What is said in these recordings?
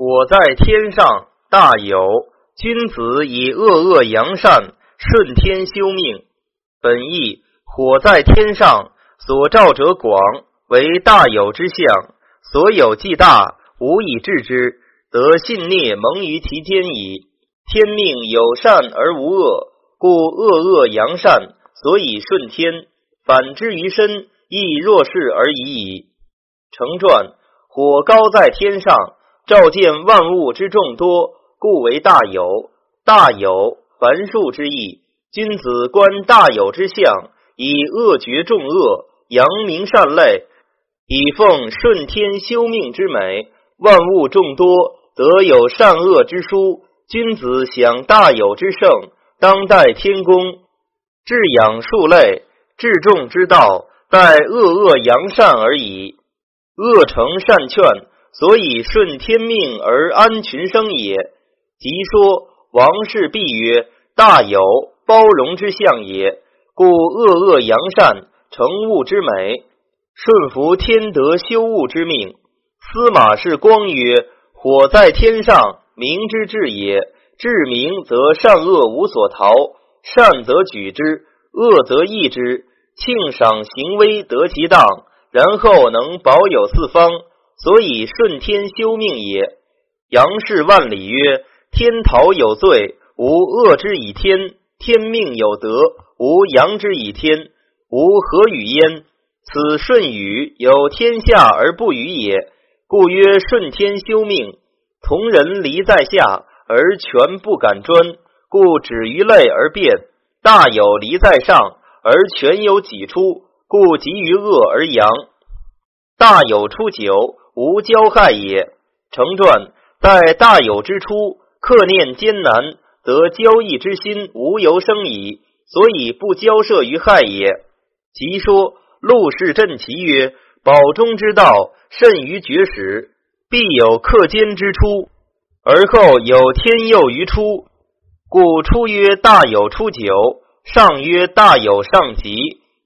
火在天上，大有。君子以恶恶扬善，顺天修命。本意火在天上，所照者广，为大有之象。所有既大，无以治之，得信孽蒙于其间矣。天命有善而无恶，故恶恶扬善，所以顺天。反之于身，亦若是而已矣。成传：火高在天上，照见万物之众多，故为大有。大有，凡数之意。君子观大有之象，以恶绝众恶，扬名善类，以奉顺天修命之美。万物众多，得有善恶之殊。君子享大有之盛，当代天公，至养数类，至众之道，待恶恶扬善而已。恶成善劝，所以顺天命而安群生也。即说王氏必曰：大有包容之象也，故恶恶扬善，成物之美，顺服天德修物之命。司马氏光曰：火在天上。明之至也，至明则善恶无所逃，善则举之，恶则抑之，庆赏行威得其当，然后能保有四方，所以顺天修命也。杨氏万里曰：天桃有罪，无恶之以天；天命有德，无扬之以天。吾何与焉？此顺禹有天下而不与也，故曰顺天修命。同人离在下而权不敢专，故止于类而变；大有离在上而权有己出，故急于恶而扬。大有出九，无交害也。成传在大有之初，克念艰难，得交易之心无由生矣，所以不交涉于害也。即说陆氏振其曰：保中之道，甚于绝始。必有克坚之初，而后有天佑于初，故初曰大有初九，上曰大有上吉。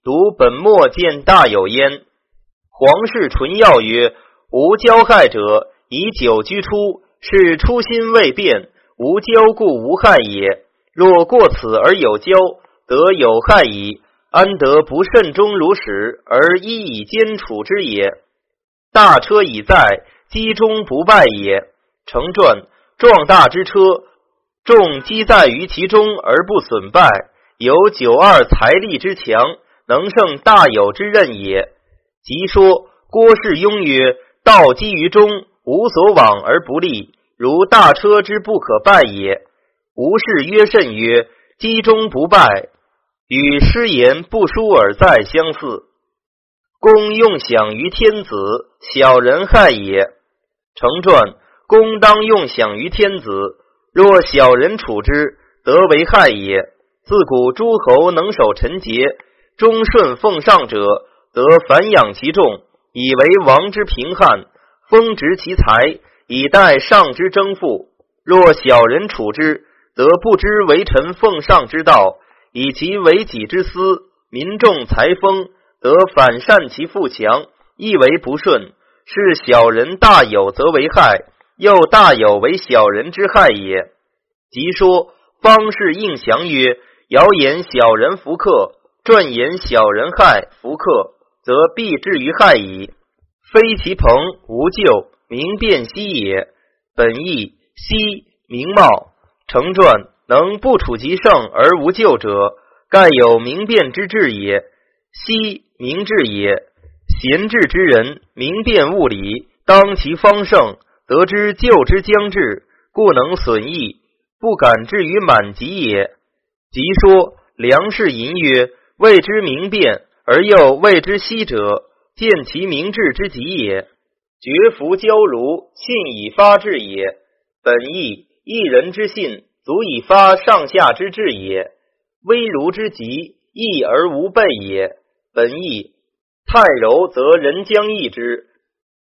读本末见大有焉。皇室纯要曰：无交害者，以久居初，是初心未变，无交故无害也。若过此而有交，得有害矣。安得不慎终如始，而一以坚处之也？大车已在。积中不败也。成传壮大之车，重积在于其中而不损败，有九二财力之强，能胜大有之任也。即说郭氏庸曰：道积于中，无所往而不利，如大车之不可败也。吴氏曰甚曰：积中不败，与失言不书而在相似。公用享于天子，小人害也。成传，公当用享于天子，若小人处之，得为害也。自古诸侯能守臣节，忠顺奉上者，得繁养其众，以为王之平汉，封植其财，以待上之征赋。若小人处之，则不知为臣奉上之道，以其为己之私，民众财丰，得反善其富强，亦为不顺。是小人大有则为害，又大有为小人之害也。即说方士应降曰：谣言小人福克，传言小人害福克，则必至于害矣。非其朋无咎，明辨兮也。本意兮明貌，成传能不处其胜而无咎者，盖有明辨之志也。兮明智也。贤智之人，明辨物理，当其方胜，得知救之将至，故能损益，不敢至于满极也。即说梁氏吟曰：“谓之明辨，而又谓之息者，见其明智之极也。绝服交如，信以发志也。本意一人之信，足以发上下之志也。微如之极，易而无备也。本意。”太柔则人将易之，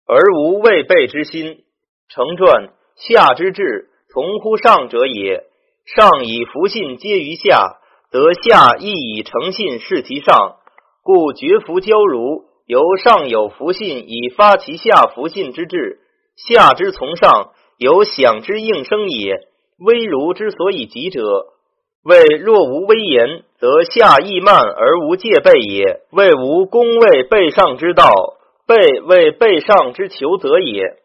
而无未备之心。成传下之志，从乎上者也。上以福信接于下，则下亦以诚信视其上。故绝福交如，由上有福信以发其下福信之志，下之从上有响之应声也。威儒之所以急者，谓若无威严，则下亦慢而无戒备也。谓无功位备上之道，备为备上之求则也。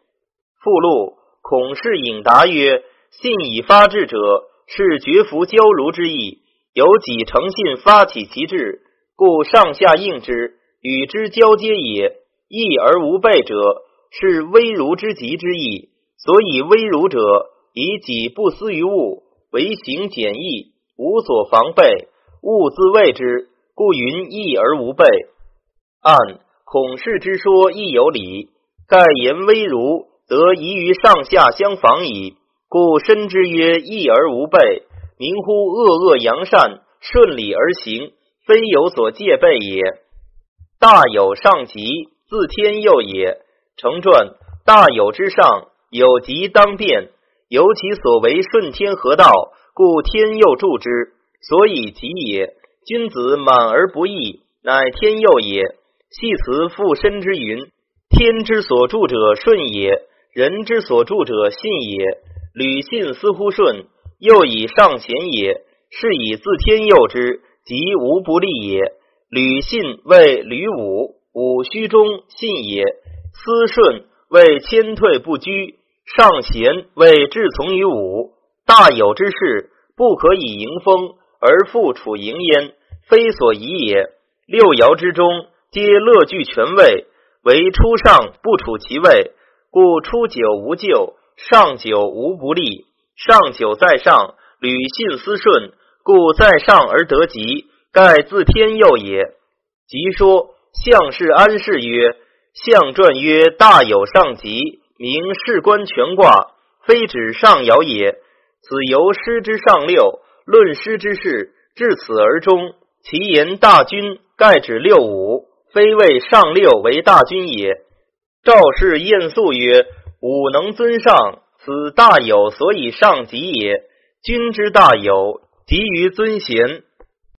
附录：孔氏引答曰：“信以发志者，是绝服交儒之意。有几诚信发起其志，故上下应之，与之交接也。义而无备者，是威儒之极之意。所以威儒者。”以己不思于物，为行简易，无所防备，物自卫之，故云义而无备。按孔氏之说亦有理。盖言威儒，则宜于上下相防矣。故深之曰义而无备，明乎恶恶扬善，顺理而行，非有所戒备也。大有上极，自天佑也。成传大有之上，有极当变。由其所为顺天河道，故天佑助之，所以吉也。君子满而不义，乃天佑也。系辞附身之云：天之所助者顺也，人之所助者信也。履信似乎顺，又以上贤也，是以自天佑之，即无不利也。吕信谓吕武，武虚中信也。思顺谓谦退不居。上贤为志从于武，大有之事，不可以迎风而复处迎焉，非所宜也。六爻之中，皆乐具权位，唯初上不处其位，故初九无咎，上九无不利。上九在上，吕信思顺，故在上而得吉，盖自天佑也。吉说相氏安氏曰：相传曰大有上吉。名士官全卦，非指上爻也。此由师之上六，论师之事，至此而终。其言大军，盖指六五，非谓上六为大军也。赵氏晏肃曰：“吾能尊上，此大有所以上吉也。君之大有，急于尊贤，